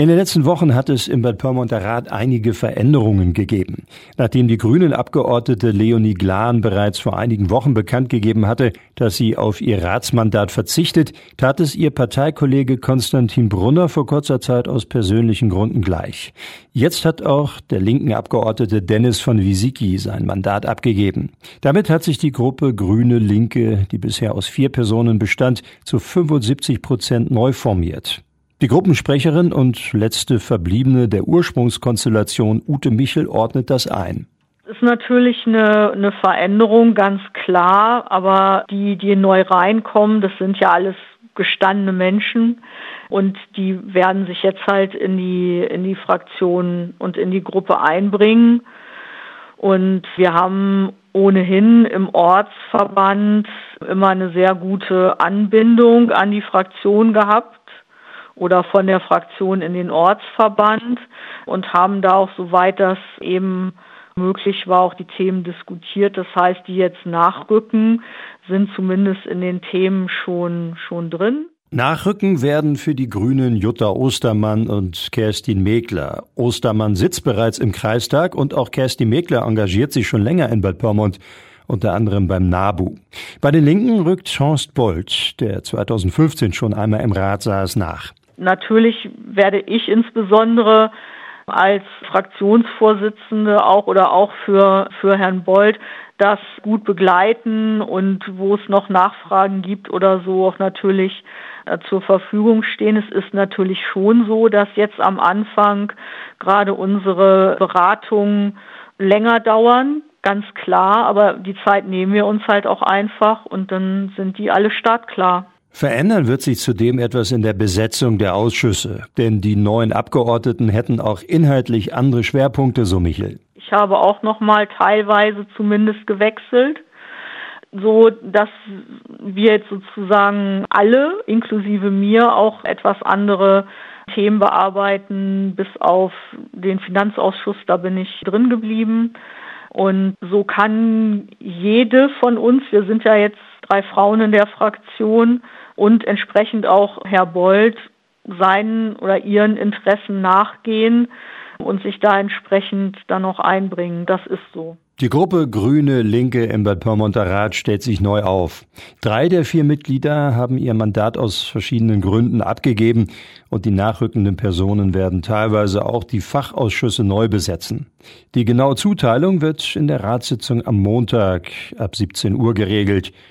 In den letzten Wochen hat es im Bad Pyrmonter Rat einige Veränderungen gegeben. Nachdem die grünen Abgeordnete Leonie Glan bereits vor einigen Wochen bekannt gegeben hatte, dass sie auf ihr Ratsmandat verzichtet, tat es ihr Parteikollege Konstantin Brunner vor kurzer Zeit aus persönlichen Gründen gleich. Jetzt hat auch der linken Abgeordnete Dennis von Wisicki sein Mandat abgegeben. Damit hat sich die Gruppe Grüne Linke, die bisher aus vier Personen bestand, zu 75 Prozent neu formiert. Die Gruppensprecherin und letzte Verbliebene der Ursprungskonstellation Ute Michel ordnet das ein. Ist natürlich eine, eine Veränderung, ganz klar, aber die, die neu reinkommen, das sind ja alles gestandene Menschen und die werden sich jetzt halt in die, in die Fraktion und in die Gruppe einbringen. Und wir haben ohnehin im Ortsverband immer eine sehr gute Anbindung an die Fraktion gehabt oder von der Fraktion in den Ortsverband und haben da auch, soweit das eben möglich war, auch die Themen diskutiert. Das heißt, die jetzt nachrücken, sind zumindest in den Themen schon, schon drin. Nachrücken werden für die Grünen Jutta Ostermann und Kerstin Megler. Ostermann sitzt bereits im Kreistag und auch Kerstin Megler engagiert sich schon länger in Bad Pyrmont unter anderem beim NABU. Bei den Linken rückt Horst Bolt, der 2015 schon einmal im Rat saß, nach. Natürlich werde ich insbesondere als Fraktionsvorsitzende auch oder auch für, für Herrn Bold das gut begleiten und wo es noch Nachfragen gibt oder so auch natürlich äh, zur Verfügung stehen. Es ist natürlich schon so, dass jetzt am Anfang gerade unsere Beratungen länger dauern, ganz klar, aber die Zeit nehmen wir uns halt auch einfach und dann sind die alle startklar. Verändern wird sich zudem etwas in der Besetzung der Ausschüsse, denn die neuen Abgeordneten hätten auch inhaltlich andere Schwerpunkte, so Michel. Ich habe auch noch mal teilweise zumindest gewechselt, so dass wir jetzt sozusagen alle, inklusive mir, auch etwas andere Themen bearbeiten, bis auf den Finanzausschuss, da bin ich drin geblieben. Und so kann jede von uns, wir sind ja jetzt drei Frauen in der Fraktion und entsprechend auch Herr Bold seinen oder ihren Interessen nachgehen und sich da entsprechend dann noch einbringen. Das ist so. Die Gruppe Grüne Linke im Bad Pyrmonter Rat stellt sich neu auf. Drei der vier Mitglieder haben ihr Mandat aus verschiedenen Gründen abgegeben und die nachrückenden Personen werden teilweise auch die Fachausschüsse neu besetzen. Die genaue Zuteilung wird in der Ratssitzung am Montag ab 17 Uhr geregelt.